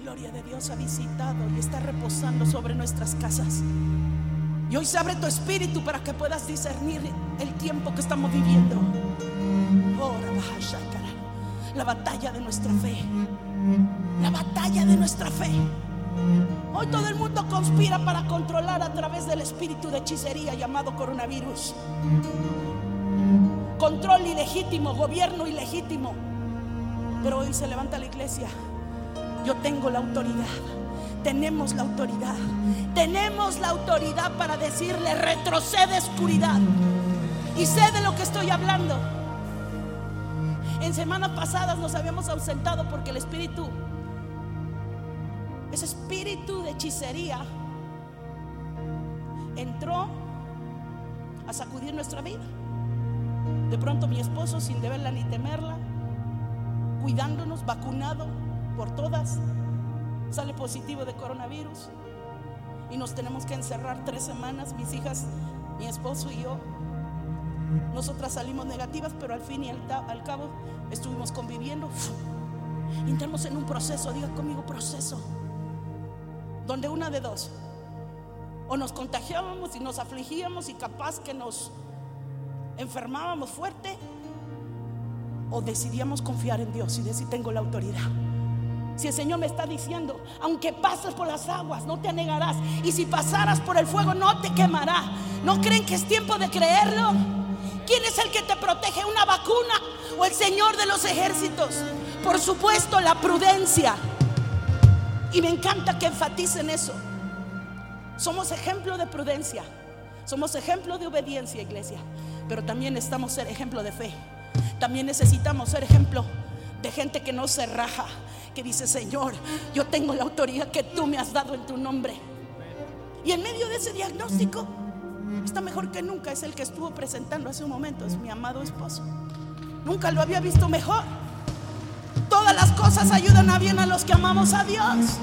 gloria de Dios ha visitado y está reposando sobre nuestras casas. Y hoy se abre tu espíritu para que puedas discernir el tiempo que estamos viviendo. La batalla de nuestra fe. La batalla de nuestra fe. Hoy todo el mundo conspira para controlar a través del espíritu de hechicería llamado coronavirus. Control ilegítimo, gobierno ilegítimo. Pero hoy se levanta la iglesia. Yo tengo la autoridad. Tenemos la autoridad. Tenemos la autoridad para decirle retrocede oscuridad. Y sé de lo que estoy hablando. En semanas pasadas nos habíamos ausentado porque el espíritu ese espíritu de hechicería entró a sacudir nuestra vida. De pronto mi esposo, sin deberla ni temerla, cuidándonos, vacunado por todas, sale positivo de coronavirus y nos tenemos que encerrar tres semanas, mis hijas, mi esposo y yo. Nosotras salimos negativas, pero al fin y al, cabo estuvimos conviviendo. Entramos en un proceso, diga conmigo proceso donde una de dos, o nos contagiábamos y nos afligíamos y capaz que nos enfermábamos fuerte, o decidíamos confiar en Dios y decir, tengo la autoridad. Si el Señor me está diciendo, aunque pases por las aguas, no te anegarás. Y si pasaras por el fuego, no te quemará. ¿No creen que es tiempo de creerlo? ¿Quién es el que te protege? ¿Una vacuna o el Señor de los ejércitos? Por supuesto, la prudencia. Y me encanta que enfaticen eso. Somos ejemplo de prudencia. Somos ejemplo de obediencia, iglesia. Pero también necesitamos ser ejemplo de fe. También necesitamos ser ejemplo de gente que no se raja, que dice, Señor, yo tengo la autoridad que tú me has dado en tu nombre. Y en medio de ese diagnóstico, está mejor que nunca. Es el que estuvo presentando hace un momento, es mi amado esposo. Nunca lo había visto mejor. Todas las cosas ayudan a bien a los que amamos a Dios.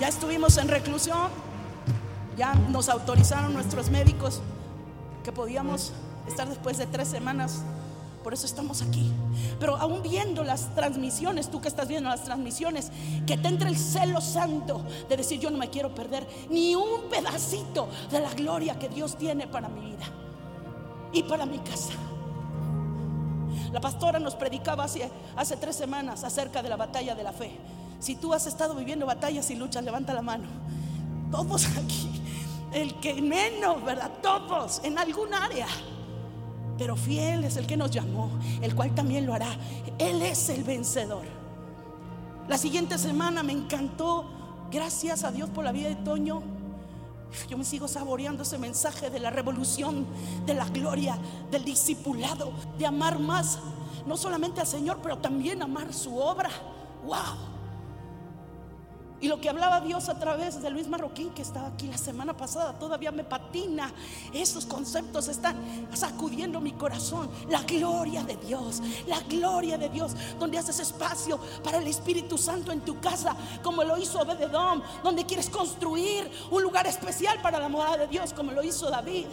Ya estuvimos en reclusión, ya nos autorizaron nuestros médicos que podíamos estar después de tres semanas. Por eso estamos aquí. Pero aún viendo las transmisiones, tú que estás viendo las transmisiones, que te entre el celo santo de decir yo no me quiero perder ni un pedacito de la gloria que Dios tiene para mi vida y para mi casa. La pastora nos predicaba hace, hace tres semanas acerca de la batalla de la fe. Si tú has estado viviendo batallas y luchas, levanta la mano. Todos aquí, el que menos, ¿verdad? Todos en algún área. Pero fiel es el que nos llamó, el cual también lo hará. Él es el vencedor. La siguiente semana me encantó, gracias a Dios por la vida de Toño yo me sigo saboreando ese mensaje de la revolución, de la gloria, del discipulado, de amar más, no solamente al Señor, pero también amar su obra. ¡Wow! Y lo que hablaba Dios a través de Luis Marroquín, que estaba aquí la semana pasada, todavía me patina. Esos conceptos están sacudiendo mi corazón. La gloria de Dios, la gloria de Dios, donde haces espacio para el Espíritu Santo en tu casa, como lo hizo Obededom, donde quieres construir un lugar especial para la morada de Dios, como lo hizo David,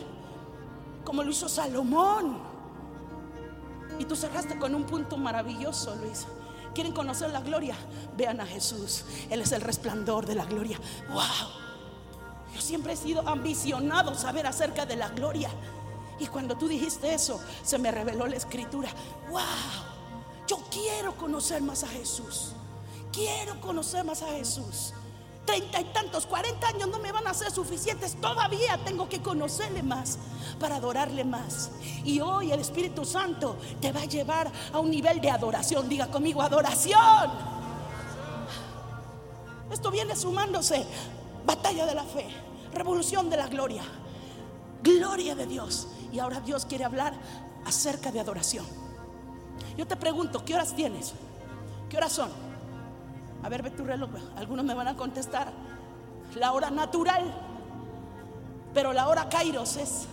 como lo hizo Salomón. Y tú cerraste con un punto maravilloso, Luis quieren conocer la gloria, vean a Jesús. Él es el resplandor de la gloria. Wow. Yo siempre he sido ambicionado saber acerca de la gloria. Y cuando tú dijiste eso, se me reveló la escritura. Wow. Yo quiero conocer más a Jesús. Quiero conocer más a Jesús treinta y tantos, cuarenta años no me van a ser suficientes. Todavía tengo que conocerle más para adorarle más. Y hoy el Espíritu Santo te va a llevar a un nivel de adoración. Diga conmigo, adoración. Esto viene sumándose. Batalla de la fe, revolución de la gloria, gloria de Dios. Y ahora Dios quiere hablar acerca de adoración. Yo te pregunto, ¿qué horas tienes? ¿Qué horas son? A ver, ve tu reloj. Algunos me van a contestar. La hora natural. Pero la hora Kairos es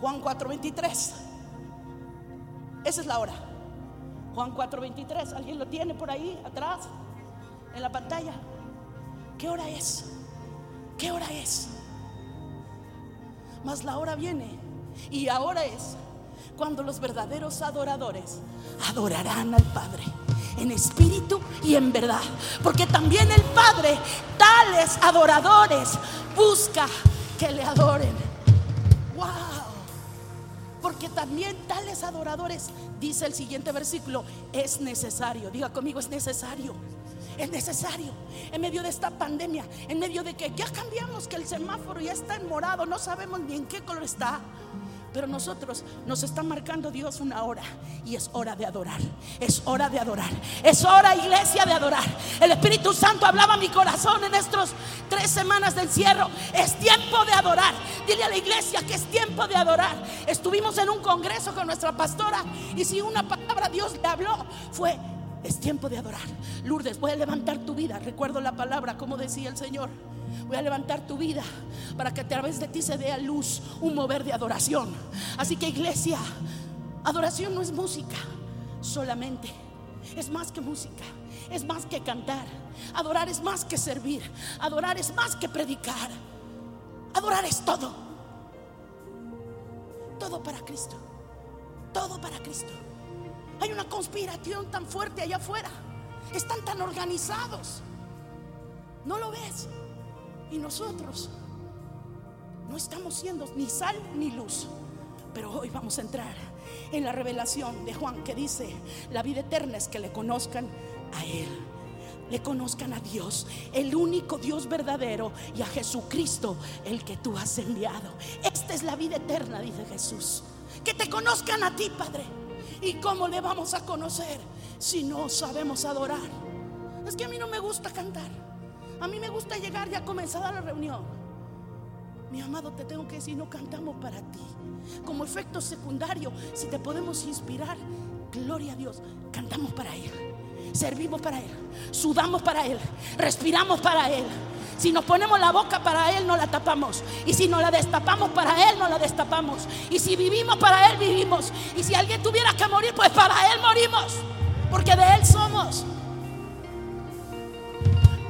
Juan 4:23. Esa es la hora. Juan 4:23. ¿Alguien lo tiene por ahí atrás? En la pantalla. ¿Qué hora es? ¿Qué hora es? Mas la hora viene. Y ahora es cuando los verdaderos adoradores adorarán al Padre en espíritu y en verdad. Porque también el Padre, tales adoradores, busca que le adoren. ¡Wow! Porque también tales adoradores, dice el siguiente versículo, es necesario. Diga conmigo, es necesario. Es necesario en medio de esta pandemia, en medio de que ya cambiamos, que el semáforo ya está en morado, no sabemos ni en qué color está. Pero nosotros nos está marcando Dios una hora y es hora de adorar. Es hora de adorar. Es hora, iglesia, de adorar. El Espíritu Santo hablaba a mi corazón en estos tres semanas de encierro. Es tiempo de adorar. Dile a la iglesia que es tiempo de adorar. Estuvimos en un congreso con nuestra pastora y si una palabra Dios le habló fue es tiempo de adorar. Lourdes, voy a levantar tu vida. Recuerdo la palabra, como decía el Señor. Voy a levantar tu vida para que a través de ti se dé a luz un mover de adoración. Así que iglesia, adoración no es música solamente. Es más que música, es más que cantar. Adorar es más que servir. Adorar es más que predicar. Adorar es todo. Todo para Cristo. Todo para Cristo. Hay una conspiración tan fuerte allá afuera. Están tan organizados. ¿No lo ves? Y nosotros no estamos siendo ni sal ni luz. Pero hoy vamos a entrar en la revelación de Juan que dice, la vida eterna es que le conozcan a Él. Le conozcan a Dios, el único Dios verdadero, y a Jesucristo, el que tú has enviado. Esta es la vida eterna, dice Jesús. Que te conozcan a ti, Padre ¿Y cómo le vamos a conocer si no sabemos adorar? Es que a mí no me gusta cantar. A mí me gusta llegar ya comenzada la reunión. Mi amado, te tengo que decir, no cantamos para ti. Como efecto secundario, si te podemos inspirar, gloria a Dios, cantamos para Él. Servimos para Él. Sudamos para Él. Respiramos para Él. Si nos ponemos la boca para Él, no la tapamos. Y si nos la destapamos para Él, no la destapamos. Y si vivimos para Él, vivimos. Y si alguien tuviera que morir, pues para Él morimos. Porque de Él somos.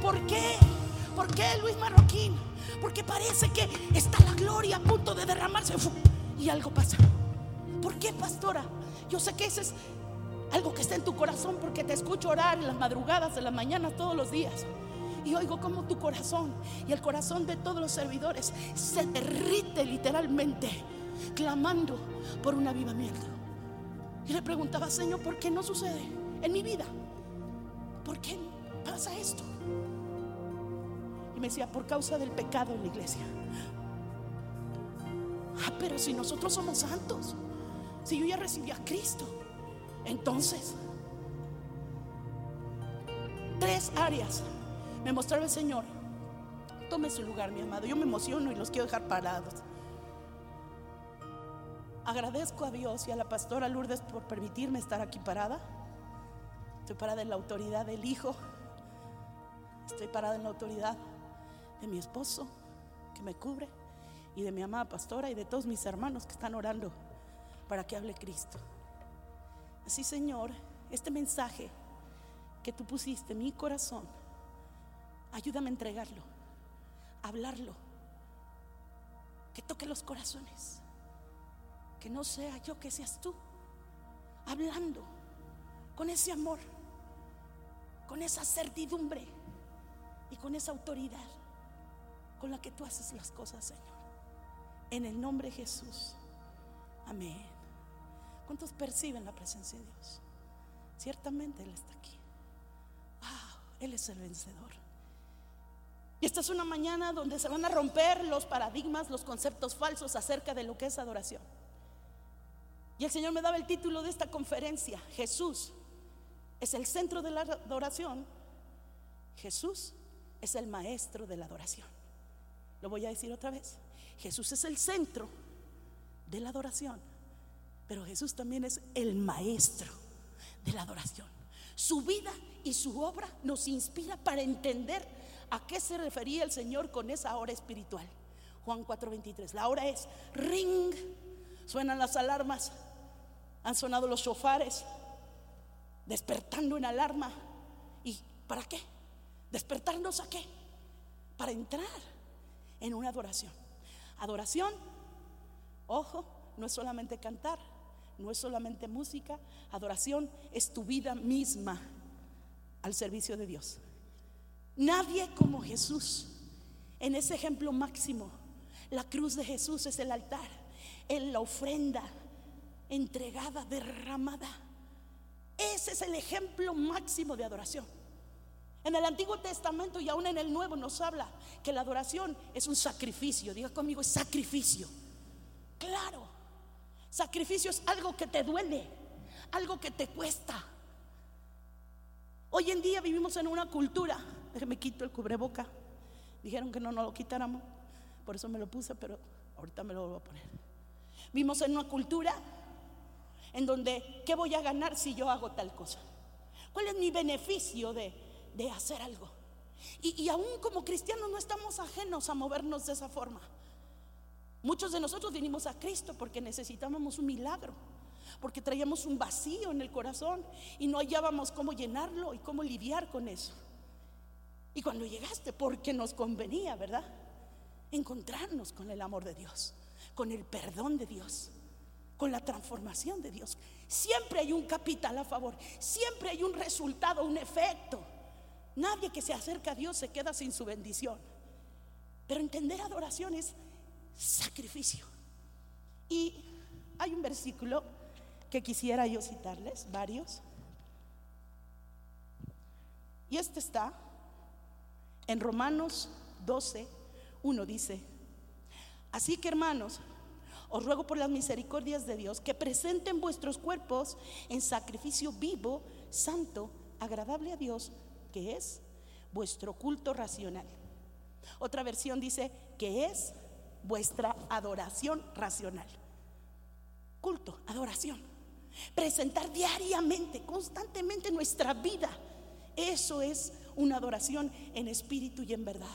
¿Por qué? ¿Por qué Luis Marroquín? Porque parece que está la gloria a punto de derramarse. Y algo pasa. ¿Por qué, pastora? Yo sé que ese es algo que está en tu corazón porque te escucho orar en las madrugadas, en las mañanas, todos los días. Y oigo como tu corazón y el corazón de todos los servidores se derrite literalmente, clamando por un avivamiento. Y le preguntaba, Señor, ¿por qué no sucede en mi vida? ¿Por qué pasa esto? Y me decía, por causa del pecado en la iglesia. Ah, pero si nosotros somos santos, si yo ya recibí a Cristo, entonces, tres áreas me mostraba el Señor. Tome su lugar, mi amado. Yo me emociono y los quiero dejar parados. Agradezco a Dios y a la pastora Lourdes por permitirme estar aquí parada. Estoy parada en la autoridad del Hijo. Estoy parada en la autoridad de mi esposo que me cubre y de mi amada pastora y de todos mis hermanos que están orando para que hable Cristo. Así, Señor, este mensaje que tú pusiste en mi corazón Ayúdame a entregarlo, a hablarlo, que toque los corazones, que no sea yo, que seas tú, hablando con ese amor, con esa certidumbre y con esa autoridad con la que tú haces las cosas, Señor. En el nombre de Jesús. Amén. ¿Cuántos perciben la presencia de Dios? Ciertamente Él está aquí. Wow, Él es el vencedor. Y esta es una mañana donde se van a romper los paradigmas, los conceptos falsos acerca de lo que es adoración. Y el Señor me daba el título de esta conferencia, Jesús es el centro de la adoración, Jesús es el maestro de la adoración. Lo voy a decir otra vez, Jesús es el centro de la adoración, pero Jesús también es el maestro de la adoración. Su vida y su obra nos inspira para entender ¿A qué se refería el Señor con esa hora espiritual? Juan 4:23. La hora es ring. Suenan las alarmas. Han sonado los shofares. Despertando en alarma. ¿Y para qué? ¿Despertarnos a qué? Para entrar en una adoración. Adoración, ojo, no es solamente cantar, no es solamente música. Adoración es tu vida misma al servicio de Dios. Nadie como Jesús. En ese ejemplo máximo, la cruz de Jesús es el altar, en la ofrenda entregada, derramada. Ese es el ejemplo máximo de adoración. En el Antiguo Testamento y aún en el Nuevo nos habla que la adoración es un sacrificio. Diga conmigo, es sacrificio. Claro, sacrificio es algo que te duele, algo que te cuesta. Hoy en día vivimos en una cultura, déjeme quito el cubreboca. Dijeron que no nos lo quitáramos, por eso me lo puse, pero ahorita me lo voy a poner. Vivimos en una cultura en donde, ¿qué voy a ganar si yo hago tal cosa? ¿Cuál es mi beneficio de, de hacer algo? Y, y aún como cristianos no estamos ajenos a movernos de esa forma. Muchos de nosotros vinimos a Cristo porque necesitábamos un milagro, porque traíamos un vacío en el corazón y no hallábamos cómo llenarlo y cómo lidiar con eso. Y cuando llegaste, porque nos convenía, ¿verdad? Encontrarnos con el amor de Dios, con el perdón de Dios con la transformación de Dios. Siempre hay un capital a favor, siempre hay un resultado, un efecto. Nadie que se acerca a Dios se queda sin su bendición. Pero entender adoración es sacrificio. Y hay un versículo que quisiera yo citarles, varios. Y este está en Romanos 12, 1 dice, así que hermanos, os ruego por las misericordias de Dios que presenten vuestros cuerpos en sacrificio vivo, santo, agradable a Dios, que es vuestro culto racional. Otra versión dice que es vuestra adoración racional. Culto, adoración. Presentar diariamente, constantemente nuestra vida. Eso es una adoración en espíritu y en verdad.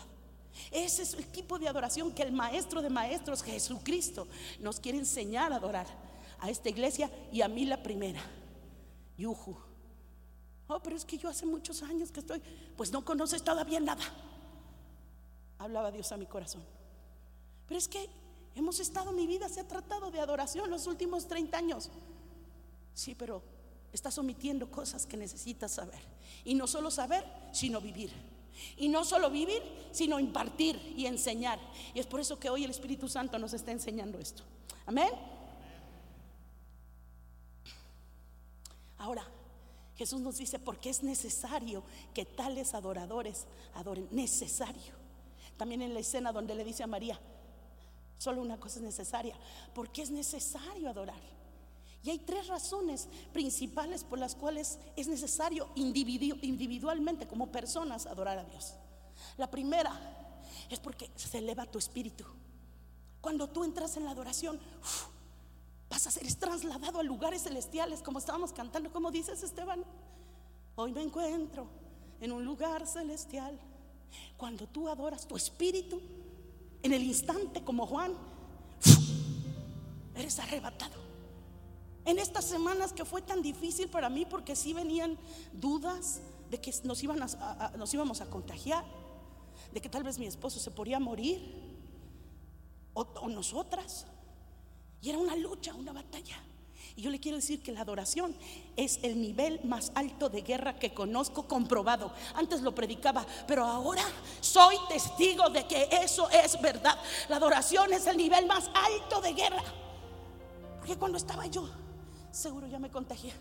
Ese es el tipo de adoración que el Maestro de Maestros, Jesucristo, nos quiere enseñar a adorar a esta iglesia y a mí la primera. Yuju. Oh, pero es que yo hace muchos años que estoy, pues no conoces todavía nada. Hablaba Dios a mi corazón. Pero es que hemos estado, mi vida se ha tratado de adoración los últimos 30 años. Sí, pero estás omitiendo cosas que necesitas saber. Y no solo saber, sino vivir. Y no solo vivir, sino impartir y enseñar. Y es por eso que hoy el Espíritu Santo nos está enseñando esto. Amén. Ahora, Jesús nos dice, porque es necesario que tales adoradores adoren. Necesario. También en la escena donde le dice a María, solo una cosa es necesaria, porque es necesario adorar. Y hay tres razones principales por las cuales es necesario individualmente como personas adorar a Dios. La primera es porque se eleva tu espíritu. Cuando tú entras en la adoración, vas a ser trasladado a lugares celestiales, como estábamos cantando, como dices Esteban. Hoy me encuentro en un lugar celestial. Cuando tú adoras tu espíritu, en el instante como Juan, eres arrebatado. En estas semanas que fue tan difícil para mí porque sí venían dudas de que nos, íbamos a contagiar, de que tal vez mi esposo se podía morir o nosotras. Y era una lucha, una batalla. Y yo le quiero decir que la adoración es el nivel más alto de guerra que conozco comprobado. Antes lo predicaba, pero ahora soy testigo de que eso es verdad. La adoración es el nivel más alto de guerra. Porque cuando estaba yo seguro ya me contagié.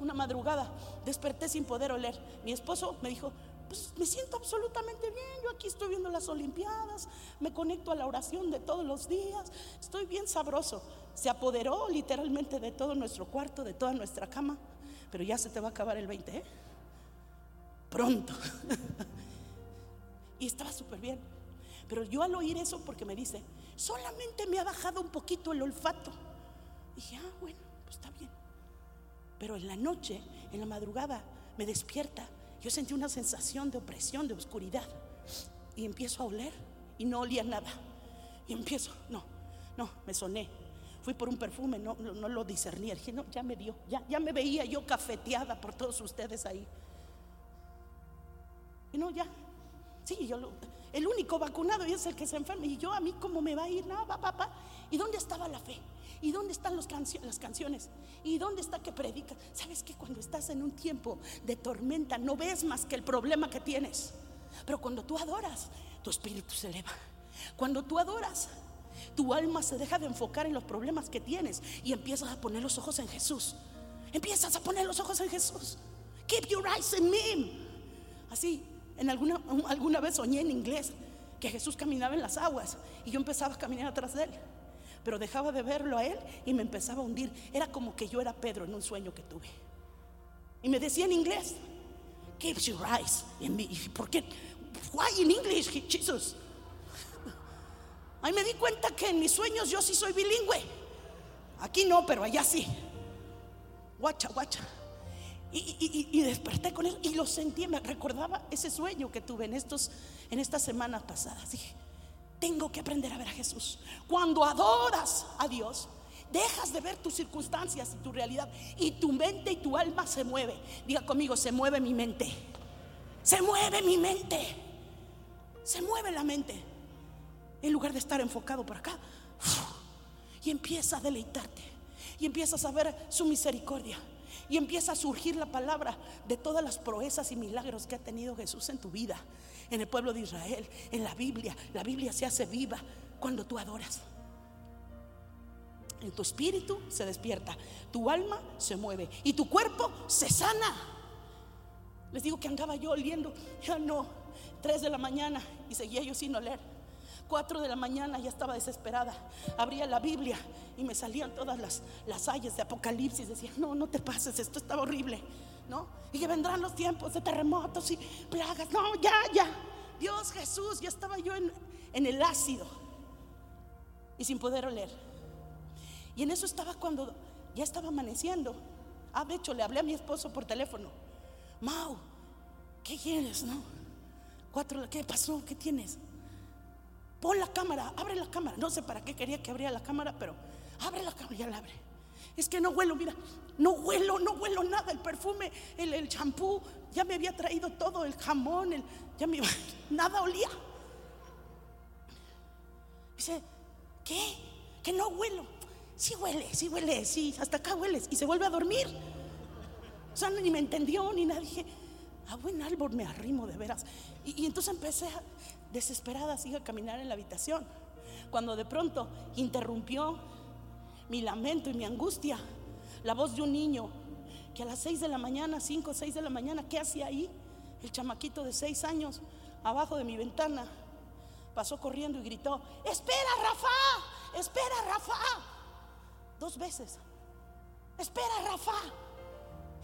Una madrugada desperté sin poder oler. Mi esposo me dijo, pues me siento absolutamente bien, yo aquí estoy viendo las Olimpiadas, me conecto a la oración de todos los días, estoy bien sabroso. Se apoderó literalmente de todo nuestro cuarto, de toda nuestra cama, pero ya se te va a acabar el 20, ¿eh? Pronto. y estaba súper bien. Pero yo al oír eso, porque me dice, solamente me ha bajado un poquito el olfato. Dije, ah, bueno, pues está bien. Pero en la noche, en la madrugada, me despierta. Yo sentí una sensación de opresión, de oscuridad. Y empiezo a oler y no olía nada. Y empiezo, no, no, me soné. Fui por un perfume, no, no, lo discerní. Dije, no, ya me dio, ya, ya me veía yo cafeteada por todos ustedes ahí. Y no, ya. Sí, yo el único vacunado es el que se enferma. Y yo a mí, ¿cómo me va a ir? No, papá, papá. ¿Y dónde estaba la fe? ¿Y dónde están las canciones? ¿Y dónde está que predica? ¿Sabes que cuando estás en un tiempo de tormenta no ves más que el problema que tienes? Pero cuando tú adoras, tu espíritu se eleva. Cuando tú adoras, tu alma se deja de enfocar en los problemas que tienes y empiezas a poner los ojos en Jesús. Empiezas a poner los ojos en Jesús. Keep your eyes in me. Así, en alguna, alguna vez soñé en inglés que Jesús caminaba en las aguas y yo empezaba a caminar atrás de él. Pero dejaba de verlo a él y me empezaba a hundir. Era como que yo era Pedro en un sueño que tuve. Y me decía en inglés, keep your eyes in me. ¿Por qué? Why in English, Jesus? Ahí me di cuenta que en mis sueños yo sí soy bilingüe. Aquí no, pero allá sí. Guacha, guacha. Y, desperté con él y lo sentí, me recordaba ese sueño que tuve en, estos, en estas semanas pasadas. Dije, tengo que aprender a ver a Jesús. Cuando adoras a Dios, dejas de ver tus circunstancias y tu realidad y tu mente y tu alma se mueve. Diga conmigo, se mueve mi mente. Se mueve mi mente. Se mueve la mente. En lugar de estar enfocado por acá. Y empieza a deleitarte. Y empiezas a ver su misericordia y empieza a surgir la palabra de todas las proezas y milagros que ha tenido Jesús en tu vida, en el pueblo de Israel, en la Biblia. La Biblia se hace viva cuando tú adoras. En tu espíritu se despierta, tu alma se mueve y tu cuerpo se sana. Les digo que andaba yo oliendo, ya no, tres de la mañana y seguía yo sin oler. 4 de la mañana ya estaba desesperada. Abría la Biblia y me salían todas las, las de Apocalipsis. Decía, no, no te pases, esto estaba horrible. Y que vendrán los tiempos de terremotos y plagas. No, ya, ya. Dios Jesús, ya estaba yo en, en el ácido y sin poder oler. Y en eso estaba cuando ya estaba amaneciendo. Ah, de hecho, le hablé a mi esposo por teléfono. Mau, ¿qué quieres? No? Cuatro, ¿qué pasó? ¿Qué tienes? Pon la cámara, abre la cámara. No sé para qué quería que abriera la cámara, pero abre la cámara, ya la abre. Es que no huelo, mira, no huelo, no huelo nada. El perfume, el champú, ya me había traído todo, el jamón, el, ya me, nada olía. Dice, ¿qué? Que no huelo. Sí huele, sí huele, sí, hasta acá hueles. Y se vuelve a dormir. O sea, ni me entendió ni nada. Dije, a buen árbol me arrimo de veras. Y, entonces empecé a, desesperada sigue a caminar en la habitación. Cuando de pronto interrumpió mi lamento y mi angustia la voz de un niño que a las seis de la mañana, cinco o seis de la mañana, ¿qué hacía ahí? El chamaquito de seis años, abajo de mi ventana, pasó corriendo y gritó, espera Rafa, espera Rafa. Dos veces, espera Rafa.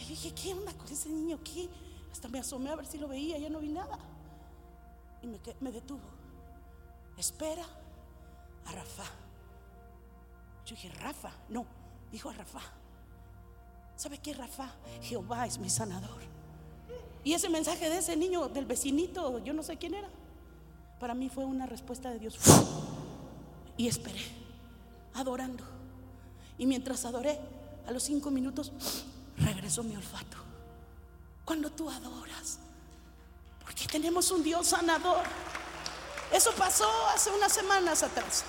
Y dije, ¿qué onda con ese niño aquí? Hasta me asomé a ver si lo veía, ya no vi nada. Y me, detuvo. Espera a Rafa. Yo dije, Rafa, no, dijo a Rafa. ¿Sabe qué, Rafa? Jehová es mi sanador. Y ese mensaje de ese niño, del vecinito, yo no sé quién era, para mí fue una respuesta de Dios. Y esperé, adorando. Y mientras adoré, a los cinco minutos, regresó mi olfato. Cuando tú adoras, porque tenemos un Dios sanador. Eso pasó hace unas semanas atrás.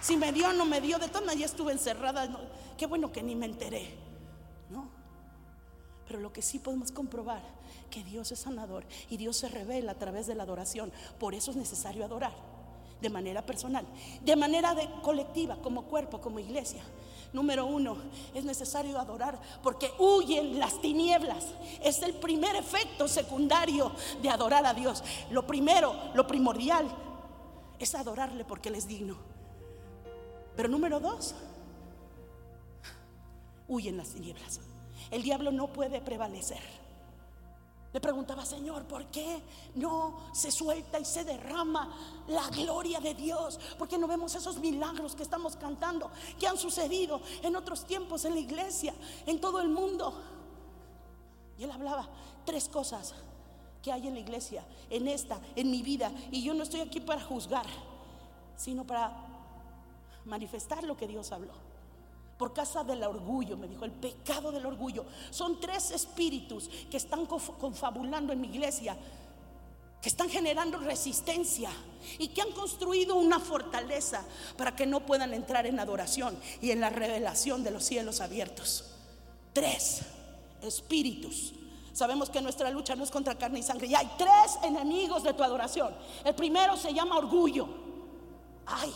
Si me dio no me dio, de todas maneras estuve encerrada. qué bueno que ni me enteré. ¿no? Pero lo que sí podemos comprobar que Dios es sanador y Dios se revela a través de la adoración. Por eso es necesario adorar de manera personal, de manera colectiva, como cuerpo, como iglesia. Número uno, es necesario adorar porque huyen las tinieblas. Es el primer efecto secundario de adorar a Dios. Lo primero, lo primordial, es adorarle porque Él es digno. Pero número dos, huyen las tinieblas. El diablo no puede prevalecer. Le preguntaba, Señor, ¿por qué no se suelta y se derrama la gloria de Dios? ¿Por qué no vemos esos milagros que estamos cantando, que han sucedido en otros tiempos en la iglesia, en todo el mundo? Y él hablaba tres cosas que hay en la iglesia, en esta, en mi vida. Y yo no estoy aquí para juzgar, sino para manifestar lo que Dios habló por causa del orgullo, me dijo, el pecado del orgullo. Son tres espíritus que están confabulando en mi iglesia que están generando resistencia y que han construido una fortaleza para que no puedan entrar en adoración y en la revelación de los cielos abiertos. Tres, espíritus. Sabemos que nuestra lucha no es contra carne y sangre. Y hay tres enemigos de tu adoración. El primero se llama orgullo. Ay,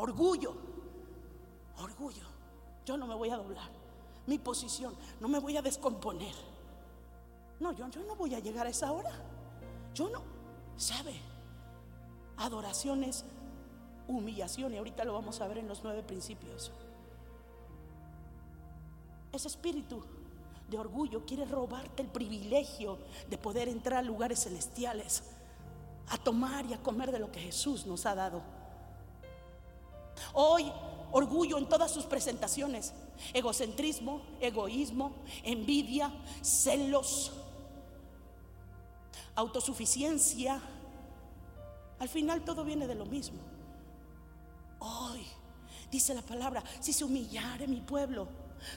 orgullo, orgullo. Yo no me voy a doblar. Mi posición, no me voy a descomponer. No, yo, no voy a llegar a esa hora. Yo no, ¿sabe? Adoración es humillación y ahorita lo vamos a ver en los nueve principios. Ese espíritu de orgullo quiere robarte el privilegio de poder entrar a lugares celestiales, a tomar y a comer de lo que Jesús nos ha dado. Hoy, orgullo en todas sus presentaciones, egocentrismo, egoísmo, envidia, celos, autosuficiencia. Al final todo viene de lo mismo. Hoy, dice la palabra, si se humillare mi pueblo,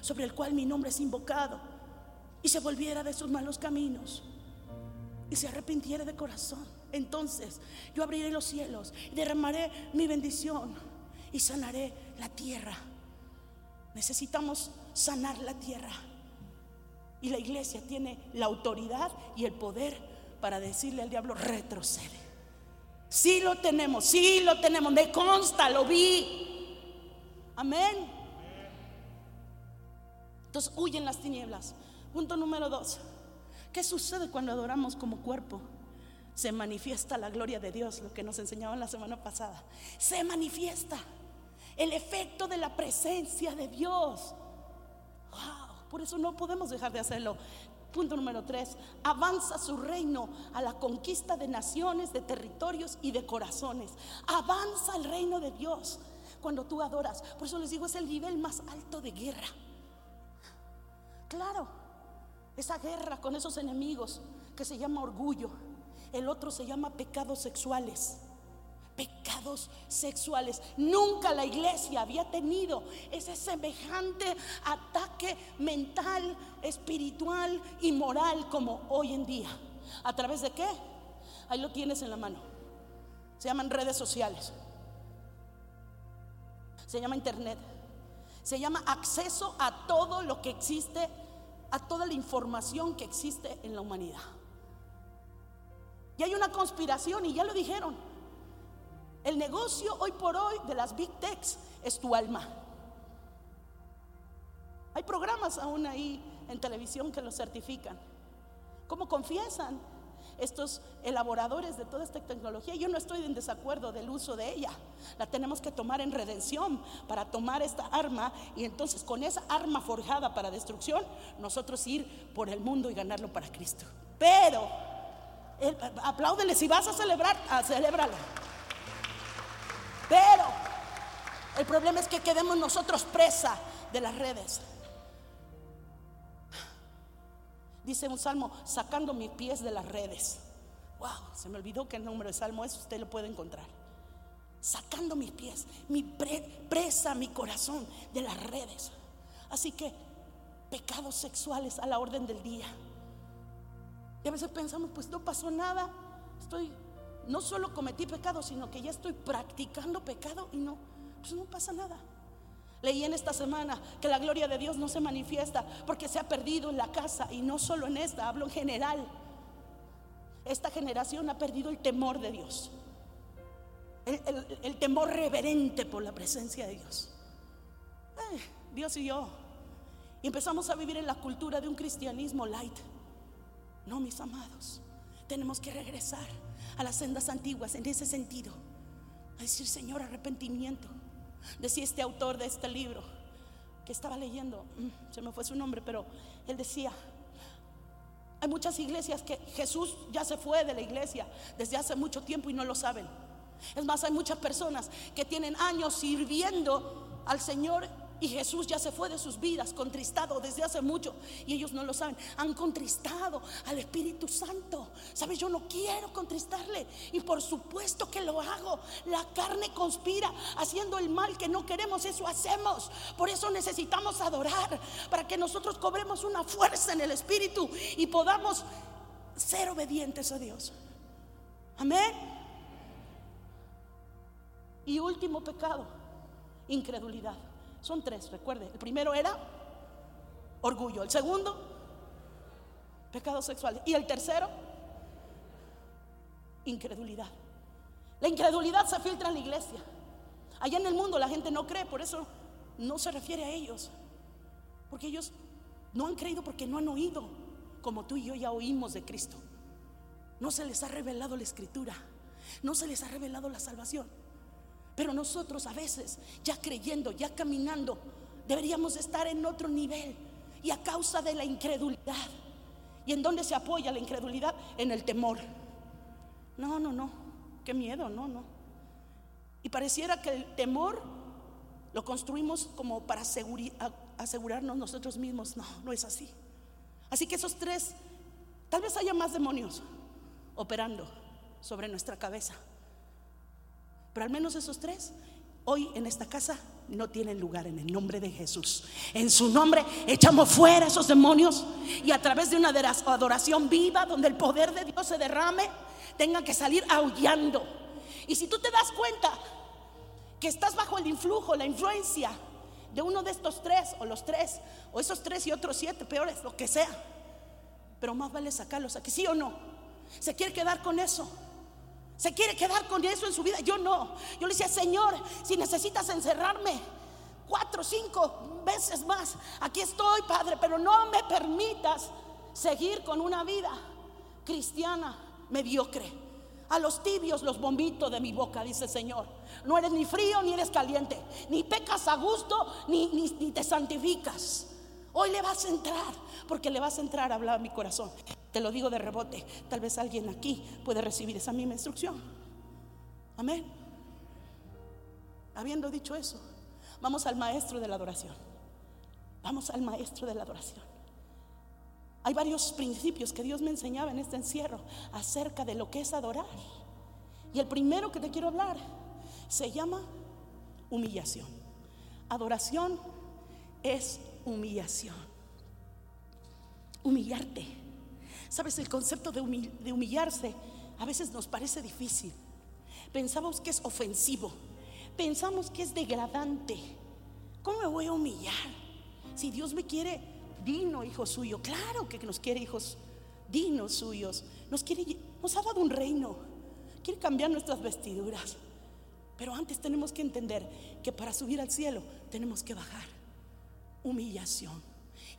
sobre el cual mi nombre es invocado, y se volviera de sus malos caminos, y se arrepintiera de corazón, entonces yo abriré los cielos, y derramaré mi bendición, y sanaré la tierra. Necesitamos sanar la tierra. Y la iglesia tiene la autoridad y el poder para decirle al diablo, retrocede. Sí lo tenemos, sí lo tenemos, me consta, lo vi. Amén. Entonces huyen las tinieblas. Punto número dos. ¿Qué sucede cuando adoramos como cuerpo? Se manifiesta la gloria de Dios, lo que nos enseñaban la semana pasada. Se manifiesta el efecto de la presencia de Dios. Wow, por eso no podemos dejar de hacerlo. Punto número tres, avanza su reino a la conquista de naciones, de territorios y de corazones. Avanza el reino de Dios cuando tú adoras. Por eso les digo, es el nivel más alto de guerra. Claro, esa guerra con esos enemigos que se llama orgullo. El otro se llama pecados sexuales pecados sexuales. Nunca la iglesia había tenido ese semejante ataque mental, espiritual y moral como hoy en día. ¿A través de qué? Ahí lo tienes en la mano. Se llaman redes sociales. Se llama internet. Se llama acceso a todo lo que existe, a toda la información que existe en la humanidad. Y hay una conspiración, y ya lo dijeron, el negocio hoy por hoy de las big techs es tu alma. Hay programas aún ahí en televisión que lo certifican. ¿Cómo confiesan estos elaboradores de toda esta tecnología? Yo no estoy en desacuerdo del uso de ella. La tenemos que tomar en redención para tomar esta arma y entonces con esa arma forjada para destrucción, nosotros ir por el mundo y ganarlo para Cristo. Pero, apláudele, si vas a celebrar, a. Pero el problema es que quedemos nosotros presa de las redes. Dice un salmo, sacando mis pies de las redes. Wow, se me olvidó que el número de salmo es, usted lo puede encontrar. Sacando mis pies, mi presa, mi corazón de las redes. Así que pecados sexuales a la orden del día. Y a veces pensamos, pues no pasó nada, estoy no solo cometí pecado, sino que ya estoy practicando pecado y no, pues no pasa nada. Leí en esta semana que la gloria de Dios no se manifiesta porque se ha perdido en la casa y no solo en esta, hablo en general. Esta generación ha perdido el temor de Dios, el, temor reverente por la presencia de Dios. Dios y yo. Empezamos a vivir en la cultura de un cristianismo light. No, mis amados, tenemos que regresar a las sendas antiguas en ese sentido. A decir, Señor, arrepentimiento. Decía este autor de este libro que estaba leyendo, mm, se me fue su nombre, pero él decía, hay muchas iglesias que Jesús ya se fue de la iglesia desde hace mucho tiempo y no lo saben. Es más, hay muchas personas que tienen años sirviendo al Señor y Jesús ya se fue de sus vidas, contristado desde hace mucho. Y ellos no lo saben. Han contristado al Espíritu Santo. ¿Sabes? Yo no quiero contristarle. Y por supuesto que lo hago. La carne conspira haciendo el mal que no queremos. Eso hacemos. Por eso necesitamos adorar. Para que nosotros cobremos una fuerza en el Espíritu y podamos ser obedientes a Dios. Amén. Y último pecado, incredulidad. Son tres, recuerde. El primero era orgullo. El segundo, pecado sexual. Y el tercero, incredulidad. La incredulidad se filtra en la iglesia. Allá en el mundo la gente no cree, por eso no se refiere a ellos. Porque ellos no han creído porque no han oído, como tú y yo ya oímos de Cristo. No se les ha revelado la escritura, no se les ha revelado la salvación. Pero nosotros a veces, ya creyendo, ya caminando, deberíamos estar en otro nivel. Y a causa de la incredulidad. ¿Y en dónde se apoya la incredulidad? En el temor. No, no, no. Qué miedo, no, no. Y pareciera que el temor lo construimos como para asegurarnos nosotros mismos. No, no es así. Así que esos tres, tal vez haya más demonios operando sobre nuestra cabeza. Pero al menos esos tres, hoy en esta casa, no tienen lugar en el nombre de Jesús. En su nombre echamos fuera esos demonios y a través de una adoración viva donde el poder de Dios se derrame, tengan que salir aullando. Y si tú te das cuenta que estás bajo el influjo, la influencia de uno de estos tres, o los tres, o esos tres y otros siete peores, lo que sea, pero más vale sacarlos aquí, sí o no. Se quiere quedar con eso. Se quiere quedar con eso en su vida. Yo no. Yo le decía, Señor, si necesitas encerrarme cuatro, cinco veces más, aquí estoy, Padre, pero no me permitas seguir con una vida cristiana mediocre. A los tibios los vomito de mi boca, dice el Señor. No eres ni frío ni eres caliente, ni pecas a gusto, ni, ni, te santificas. Hoy le vas a entrar, porque le vas a entrar, hablaba mi corazón. Te lo digo de rebote. Tal vez alguien aquí puede recibir esa misma instrucción. Amén. Habiendo dicho eso, vamos al maestro de la adoración. Vamos al maestro de la adoración. Hay varios principios que Dios me enseñaba en este encierro acerca de lo que es adorar. Y el primero que te quiero hablar se llama humillación. Adoración es humillación. Humillarte. Sabes, el concepto de, humillarse a veces nos parece difícil. Pensamos que es ofensivo. Pensamos que es degradante. ¿Cómo me voy a humillar? Si Dios me quiere digno hijo suyo, claro que nos quiere hijos dignos suyos. Nos quiere, nos ha dado un reino. Quiere cambiar nuestras vestiduras. Pero antes tenemos que entender que para subir al cielo tenemos que bajar. Humillación.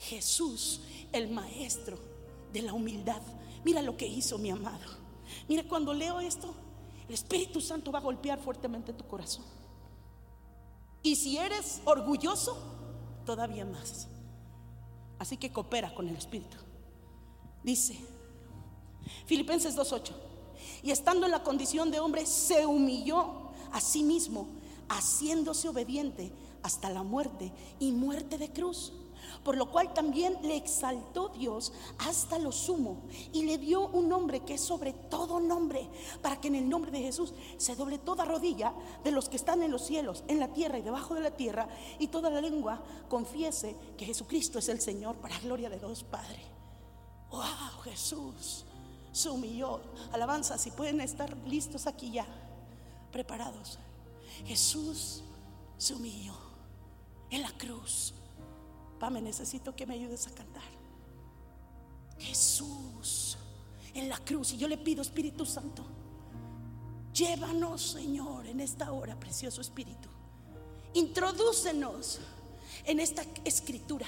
Jesús, el maestro de la humildad. Mira lo que hizo mi amado. Mira, cuando leo esto, el Espíritu Santo va a golpear fuertemente tu corazón. Y si eres orgulloso, todavía más. Así que coopera con el Espíritu. Dice Filipenses 2.8. Y estando en la condición de hombre, se humilló a sí mismo, haciéndose obediente hasta la muerte y muerte de cruz por lo cual también le exaltó Dios hasta lo sumo y le dio un nombre que es sobre todo nombre, para que en el nombre de Jesús se doble toda rodilla de los que están en los cielos, en la tierra y debajo de la tierra, y toda la lengua confiese que Jesucristo es el Señor para gloria de Dios Padre. Wow, Jesús se humilló. Alabanza, si pueden estar listos aquí ya, preparados. Jesús se humilló en la cruz me necesito que me ayudes a cantar. Jesús en la cruz. Y yo le pido, Espíritu Santo, llévanos, Señor, en esta hora, precioso Espíritu. Introdúcenos en esta escritura.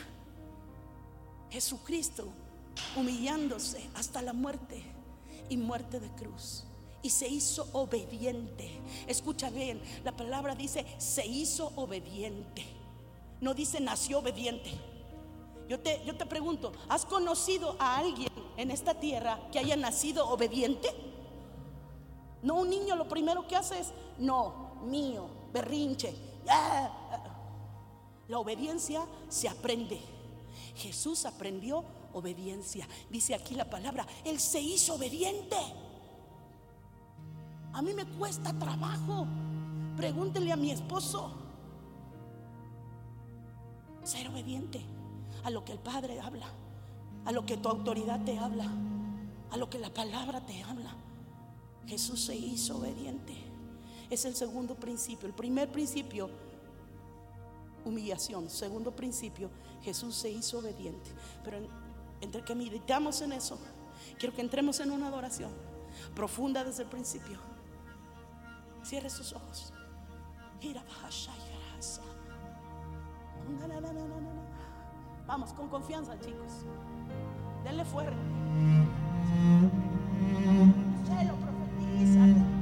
Jesucristo humillándose hasta la muerte y muerte de cruz. Y se hizo obediente. Escucha bien, la palabra dice, se hizo obediente. No dice nació obediente. Yo te, yo te pregunto, ¿has conocido a alguien en esta tierra que haya nacido obediente? No, un niño lo primero que hace es, no, mío, berrinche. La obediencia se aprende. Jesús aprendió obediencia. Dice aquí la palabra, Él se hizo obediente. A mí me cuesta trabajo. Pregúntele a mi esposo ser obediente a lo que el Padre habla, a lo que tu autoridad te habla. a lo que la palabra te habla. Jesús se hizo obediente. Es el segundo principio. El primer principio, humillación. Segundo principio, Jesús se hizo obediente. Pero entre que meditamos en eso, quiero que entremos en una adoración profunda desde el principio. Cierre sus ojos. Vamos con confianza, chicos. Denle fuerte. Se lo profetiza.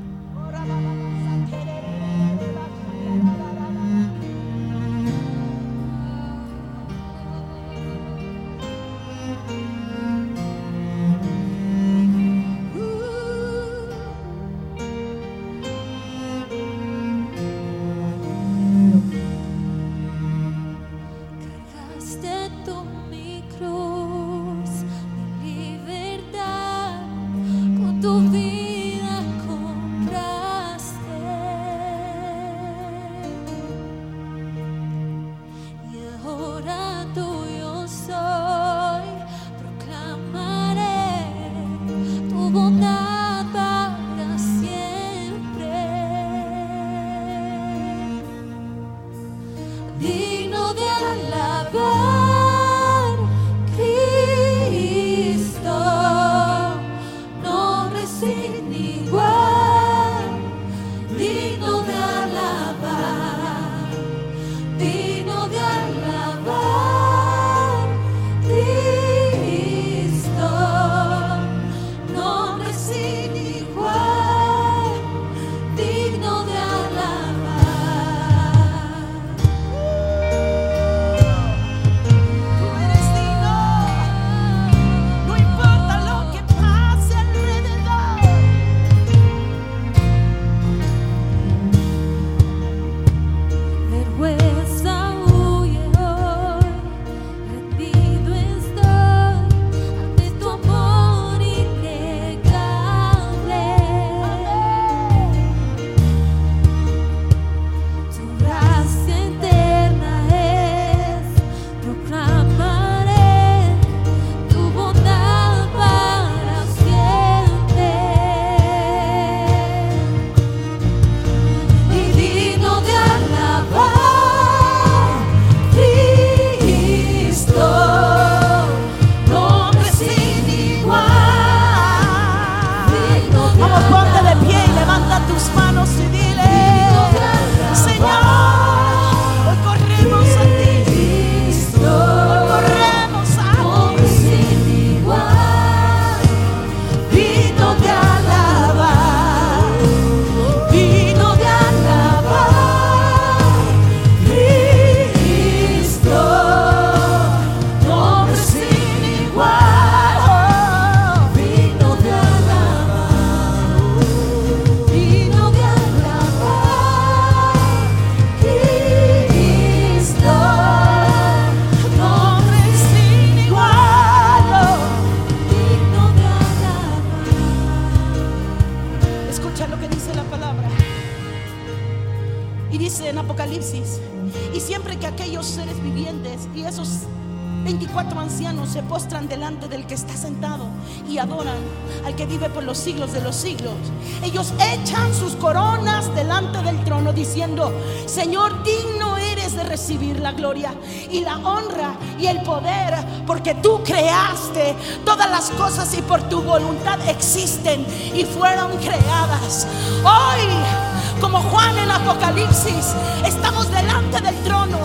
Por los siglos de los siglos, ellos echan sus coronas delante del trono diciendo, Señor, digno eres de recibir la gloria y la honra y el poder, porque tú creaste todas las cosas y por tu voluntad existen y fueron creadas. Hoy, como Juan en Apocalipsis, estamos delante del trono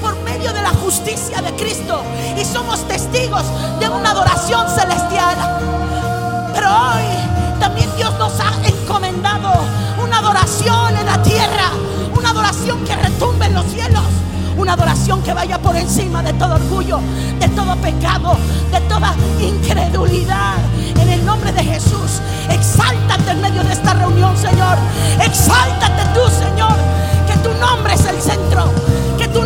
por medio de la justicia de Cristo y somos testigos de una adoración celestial. Pero hoy también Dios nos ha encomendado una adoración en la tierra, una adoración que retumbe en los cielos, una adoración que vaya por encima de todo orgullo, de todo pecado, de toda incredulidad. En el nombre de Jesús, exáltate en medio de esta reunión, Señor. Exáltate tú, Señor, que tu nombre es el centro, que tu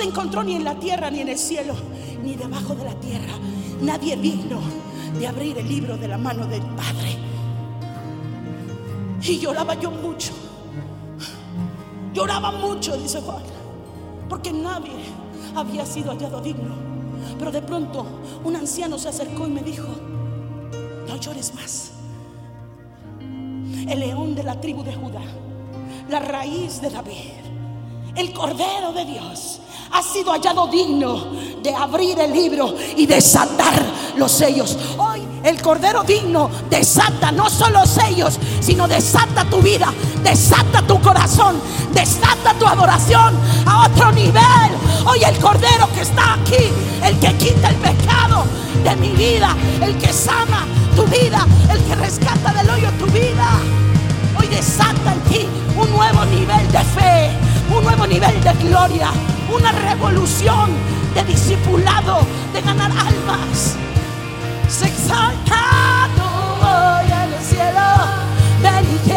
se encontró ni en la tierra, ni en el cielo, ni debajo de la tierra, nadie digno de abrir el libro de la mano del Padre. Y lloraba yo mucho. Lloraba mucho, dice Juan, porque nadie había sido hallado digno. Pero de pronto un anciano se acercó y me dijo, no llores más. El león de la tribu de Judá, la raíz de David, el cordero de Dios, ha sido hallado digno de abrir el libro y desatar los sellos. Hoy el cordero digno desata no solo sellos, sino desata tu vida, desata tu corazón, desata tu adoración a otro nivel. Hoy el cordero que está aquí, el que quita el pecado de mi vida, el que sana tu vida, el que rescata del hoyo tu vida. Desata en ti un nuevo nivel de fe, un nuevo nivel de gloria, una revolución de discipulado, de ganar almas. Se exalta hoy en el cielo, ven y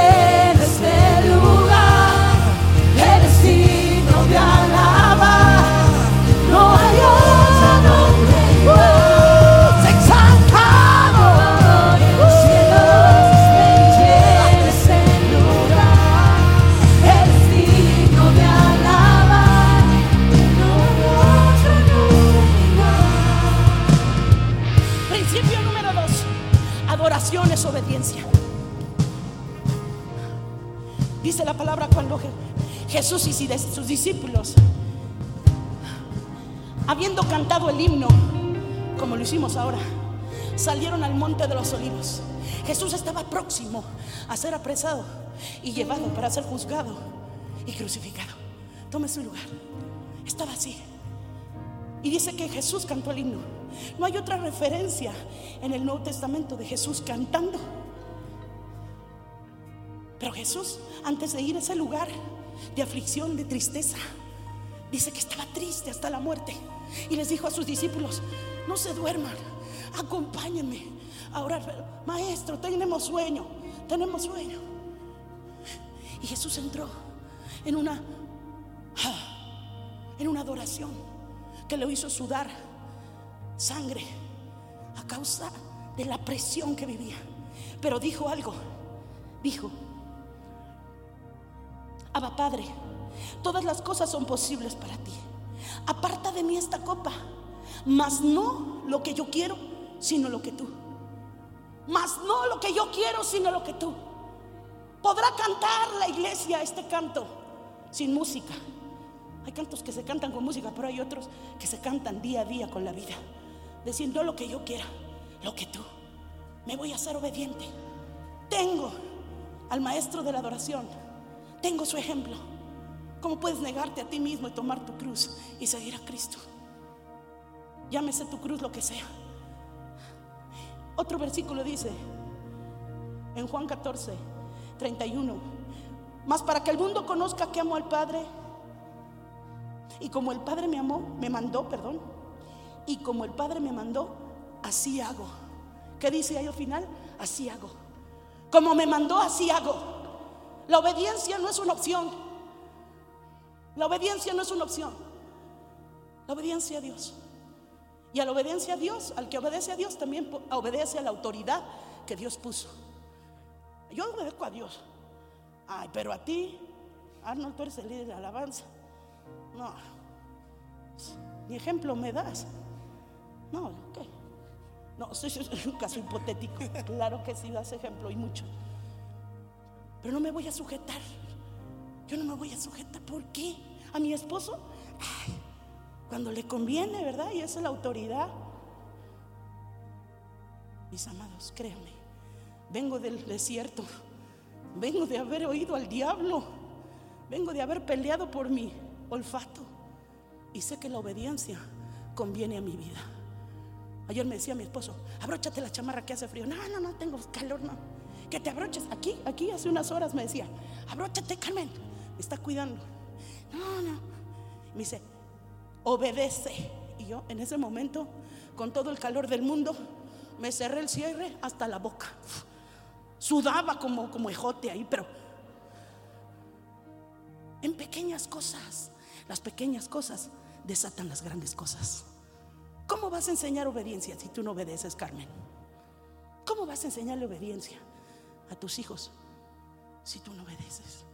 ahora, salieron al monte de los olivos. Jesús estaba próximo a ser apresado y llevado para ser juzgado y crucificado. Tome su lugar. Estaba así. Y dice que Jesús cantó el himno. No hay otra referencia en el Nuevo Testamento de Jesús cantando. Pero Jesús, antes de ir a ese lugar de aflicción, de tristeza, dice que estaba triste hasta la muerte. Y les dijo a sus discípulos, no se duerman, acompáñenme a orar. Maestro, tenemos sueño, tenemos sueño. Y Jesús entró en una, en una adoración que lo hizo sudar sangre a causa de la presión que vivía. Pero dijo algo, dijo, Abba Padre, todas las cosas son posibles para ti. Aparta de mí esta copa, mas no lo que yo quiero, sino lo que tú. Mas no lo que yo quiero, sino lo que tú. Podrá cantar la iglesia este canto sin música. Hay cantos que se cantan con música, pero hay otros que se cantan día a día con la vida. Decir, no lo que yo quiera, lo que tú. Me voy a ser obediente. Tengo al maestro de la adoración. Tengo su ejemplo. ¿Cómo puedes negarte a ti mismo y tomar tu cruz y seguir a Cristo? Llámese tu cruz lo que sea. Otro versículo dice en Juan 14, 31. Mas para que el mundo conozca que amo al Padre y como el Padre me amó, me mandó, perdón, y como el Padre me mandó, así hago. ¿Qué dice ahí al final? Así hago. Como me mandó, así hago. La obediencia no es una opción. La obediencia no es una opción. La obediencia a Dios. Y a la obediencia a Dios, al que obedece a Dios, también obedece a la autoridad que Dios puso. Yo obedezco a Dios. Ay, pero a ti, Arnold, tú eres el líder de alabanza. No, ni ejemplo me das. No, ¿qué? No, eso es un caso hipotético. Claro que sí das ejemplo y mucho. Pero no me voy a sujetar. Yo no me voy a sujetar. ¿Por qué? a mi esposo, cuando le conviene, ¿verdad? Y esa es la autoridad. Mis amados, créanme, vengo del desierto, vengo de haber oído al diablo, vengo de haber peleado por mi olfato y sé que la obediencia conviene a mi vida. Ayer me decía mi esposo, abróchate la chamarra que hace frío. No, no, no, tengo calor, no. Que te abroches. Aquí, aquí hace unas horas me decía, abróchate, Carmen. Está cuidando. No, no. Me dice, obedece. Y yo en ese momento, con todo el calor del mundo, me cerré el cierre hasta la boca. Sudaba como, como ejote ahí, pero en pequeñas cosas, las pequeñas cosas desatan las grandes cosas. ¿Cómo vas a enseñar obediencia si tú no obedeces, Carmen? ¿Cómo vas a enseñarle obediencia a tus hijos si tú no obedeces?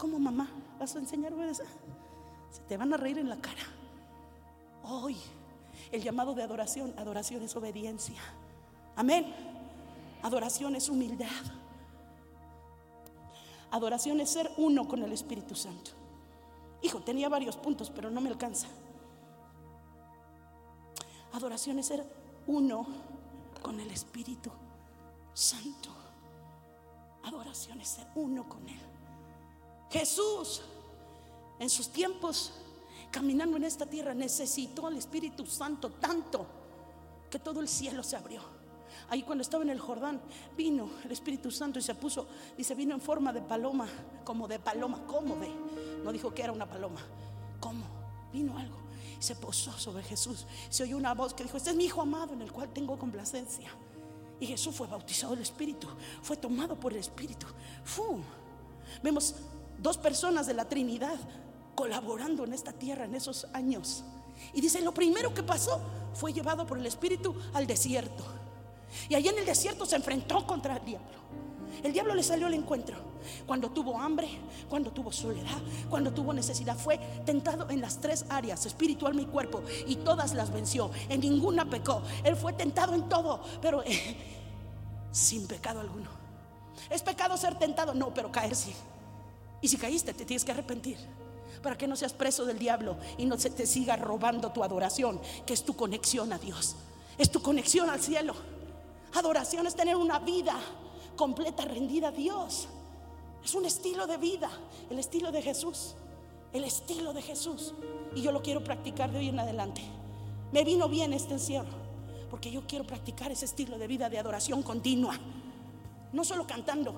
¿Cómo mamá vas a enseñar a obedecer? Se te van a reír en la cara. Hoy, el llamado de adoración, adoración es obediencia. Amén. Adoración es humildad. Adoración es ser uno con el Espíritu Santo. Hijo, tenía varios puntos, pero no me alcanza. Adoración es ser uno con el Espíritu Santo. Adoración es ser uno con Él. Jesús, en sus tiempos, caminando en esta tierra, necesitó al Espíritu Santo tanto que todo el cielo se abrió. Ahí cuando estaba en el Jordán, vino el Espíritu Santo y se puso, dice, vino en forma de paloma, como de paloma, ¿cómo de? No dijo que era una paloma, ¿cómo? Vino algo y se posó sobre Jesús. Se oyó una voz que dijo, este es mi Hijo amado en el cual tengo complacencia. Y Jesús fue bautizado del Espíritu, fue tomado por el Espíritu. ¡Fu! Vemos dos personas de la Trinidad colaborando en esta tierra en esos años. Y dice, lo primero que pasó fue llevado por el Espíritu al desierto. Y allí en el desierto se enfrentó contra el diablo. El diablo le salió al encuentro cuando tuvo hambre, cuando tuvo soledad, cuando tuvo necesidad. Fue tentado en las tres áreas, espiritual, mi cuerpo, y todas las venció. En ninguna pecó. Él fue tentado en todo, pero eh, sin pecado alguno. ¿Es pecado ser tentado? No, pero caer sí. Y si caíste, te tienes que arrepentir. Para que no seas preso del diablo y no se te siga robando tu adoración, que es tu conexión a Dios. Es tu conexión al cielo. Adoración es tener una vida completa rendida a Dios. Es un estilo de vida, el estilo de Jesús, el estilo de Jesús. Y yo lo quiero practicar de hoy en adelante. Me vino bien este encierro, porque yo quiero practicar ese estilo de vida de adoración continua. No solo cantando,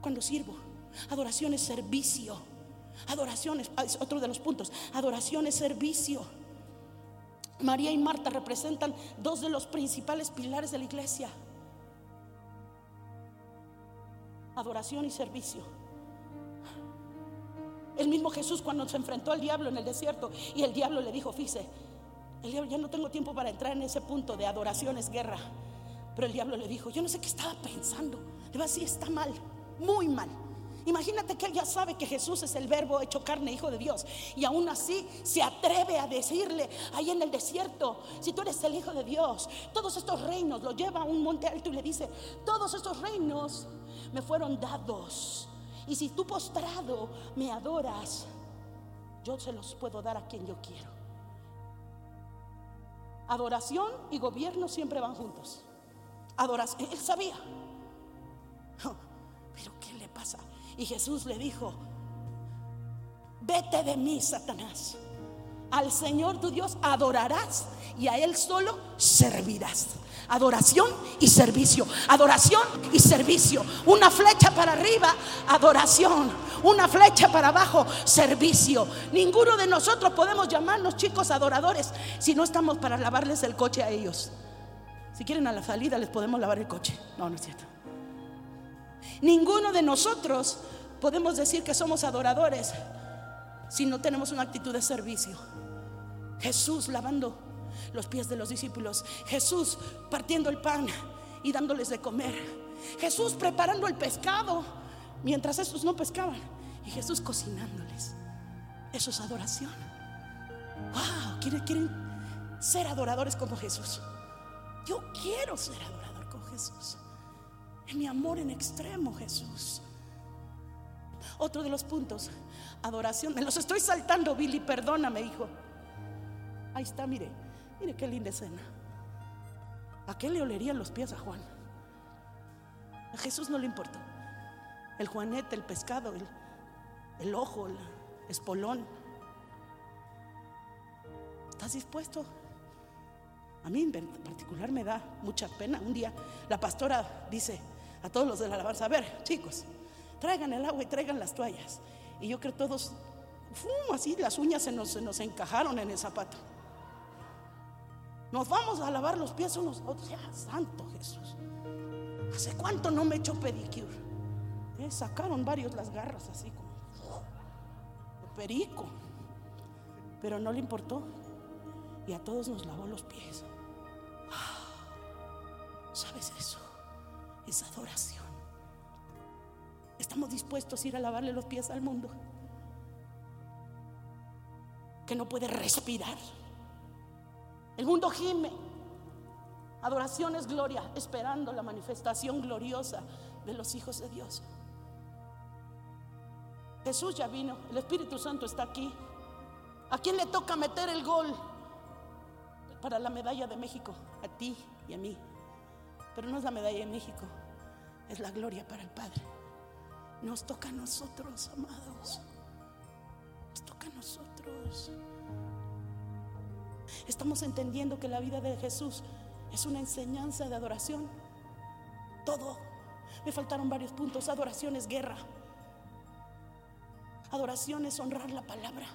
cuando sirvo. Adoración es servicio. Adoración es, es otro de los puntos. Adoración es servicio. María y Marta representan dos de los principales pilares de la iglesia. Adoración y servicio. El mismo Jesús cuando se enfrentó al diablo en el desierto y el diablo le dijo, fíjese, el diablo ya no tengo tiempo para entrar en ese punto de adoración es guerra. Pero el diablo le dijo, yo no sé qué estaba pensando. Le va está mal, muy mal. Imagínate que él ya sabe que Jesús es el verbo hecho carne, hijo de Dios. Y aún así se atreve a decirle ahí en el desierto, si tú eres el hijo de Dios, todos estos reinos, lo lleva a un monte alto y le dice, todos estos reinos me fueron dados. Y si tú postrado me adoras, yo se los puedo dar a quien yo quiero. Adoración y gobierno siempre van juntos. Adoración, él sabía. Pero ¿qué le pasa? Y Jesús le dijo, vete de mí, Satanás. Al Señor tu Dios adorarás y a Él solo servirás. Adoración y servicio. Adoración y servicio. Una flecha para arriba, adoración. Una flecha para abajo, servicio. Ninguno de nosotros podemos llamarnos chicos adoradores si no estamos para lavarles el coche a ellos. Si quieren a la salida les podemos lavar el coche. No, no es cierto. Ninguno de nosotros podemos decir que somos adoradores si no tenemos una actitud de servicio. Jesús lavando los pies de los discípulos. Jesús partiendo el pan y dándoles de comer. Jesús preparando el pescado mientras estos no pescaban. Y Jesús cocinándoles. Eso es adoración. Wow, ¿quieren, quieren ser adoradores como Jesús? Yo quiero ser adorador con Jesús. Mi amor en extremo, Jesús. Otro de los puntos, adoración. Me los estoy saltando, Billy, perdóname, hijo. Ahí está, mire, mire qué linda escena. ¿A qué le olerían los pies a Juan? A Jesús no le importó. El juanete, el pescado, el, el ojo, el espolón. ¿Estás dispuesto? A mí en particular me da mucha pena. Un día la pastora dice a todos los de la alabanza, a ver, chicos, traigan el agua y traigan las toallas. Y yo creo todos, ¡fum! así las uñas se nos, se nos encajaron en el zapato. Nos vamos a lavar los pies unos a otros. Ya, santo Jesús. ¿Hace cuánto no me he hecho pedicure? Eh, sacaron varios las garras así como perico. Pero no le importó. Y a todos nos lavó los pies. ¿Sabes eso? Es adoración. Estamos dispuestos a ir a lavarle los pies al mundo que no puede respirar. El mundo gime. Adoración es gloria, esperando la manifestación gloriosa de los hijos de Dios. Jesús ya vino, el Espíritu Santo está aquí. ¿A quién le toca meter el gol para la medalla de México? A ti y a mí. Pero no es la medalla de México, es la gloria para el Padre. Nos toca a nosotros, amados. Nos toca a nosotros. Estamos entendiendo que la vida de Jesús es una enseñanza de adoración. Todo. Me faltaron varios puntos. Adoración es guerra. Adoración es honrar la palabra.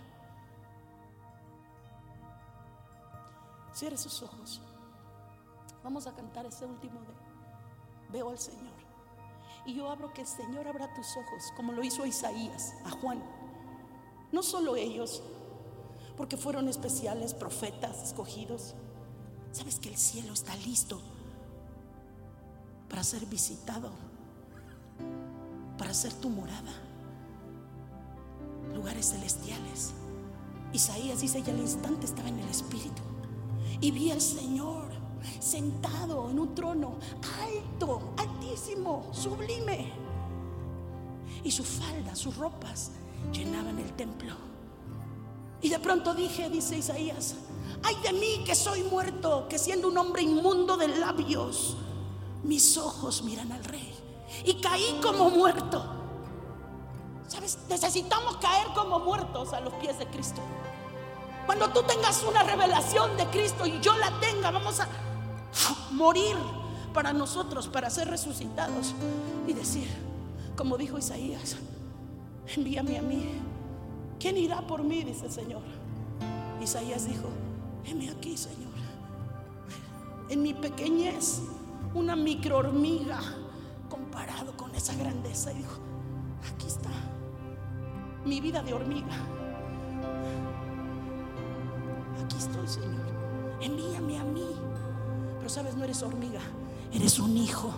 Cierre sus ojos. Vamos a cantar ese último de Veo al Señor. Y yo abro que el Señor abra tus ojos, como lo hizo Isaías a Juan. No solo ellos, porque fueron especiales, profetas escogidos. Sabes que el cielo está listo para ser visitado, para ser tu morada, lugares celestiales. Isaías dice, y al instante estaba en el Espíritu y vi al Señor sentado en un trono alto, altísimo, sublime. Y su falda, sus ropas llenaban el templo. Y de pronto dije, dice Isaías, ay de mí que soy muerto, que siendo un hombre inmundo de labios, mis ojos miran al rey. Y caí como muerto. ¿Sabes? Necesitamos caer como muertos a los pies de Cristo. Cuando tú tengas una revelación de Cristo y yo la tenga, vamos a morir para nosotros, para ser resucitados y decir, como dijo Isaías, envíame a mí. ¿Quién irá por mí? Dice el Señor. Isaías dijo, heme aquí, Señor. En mi pequeñez, una micro hormiga comparado con esa grandeza. Y dijo, aquí está mi vida de hormiga. Aquí estoy, Señor. Envíame a mí. Sabes, no eres hormiga. Eres un hijo.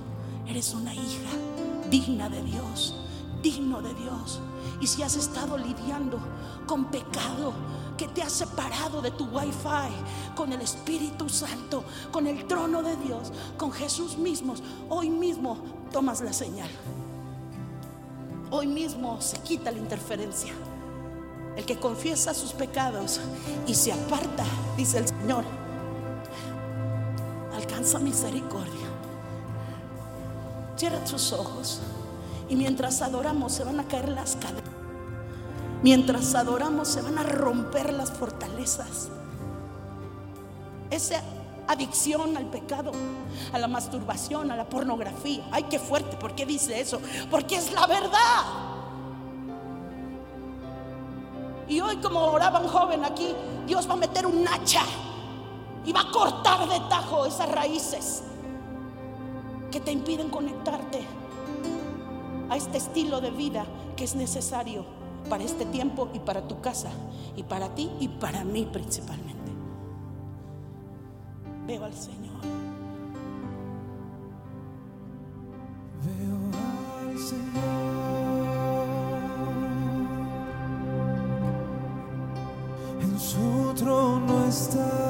Eres una hija digna de Dios. Digno de Dios. Y si has estado lidiando con pecado que te ha separado de tu wifi, con el Espíritu Santo, con el trono de Dios, con Jesús mismo, hoy mismo tomas la señal. Hoy mismo se quita la interferencia. El que confiesa sus pecados y se aparta, dice el Señor, alcanza misericordia. Cierra tus ojos y mientras adoramos se van a caer las cadenas. Mientras adoramos se van a romper las fortalezas. Esa adicción al pecado, a la masturbación, a la pornografía. Ay, qué fuerte. ¿Por qué dice eso? Porque es la verdad. Y hoy como oraba un joven aquí, Dios va a meter un hacha y va a cortar de tajo esas raíces que te impiden conectarte a este estilo de vida que es necesario para este tiempo y para tu casa y para ti y para mí principalmente. Veo al Señor. Veo al Señor en su trono está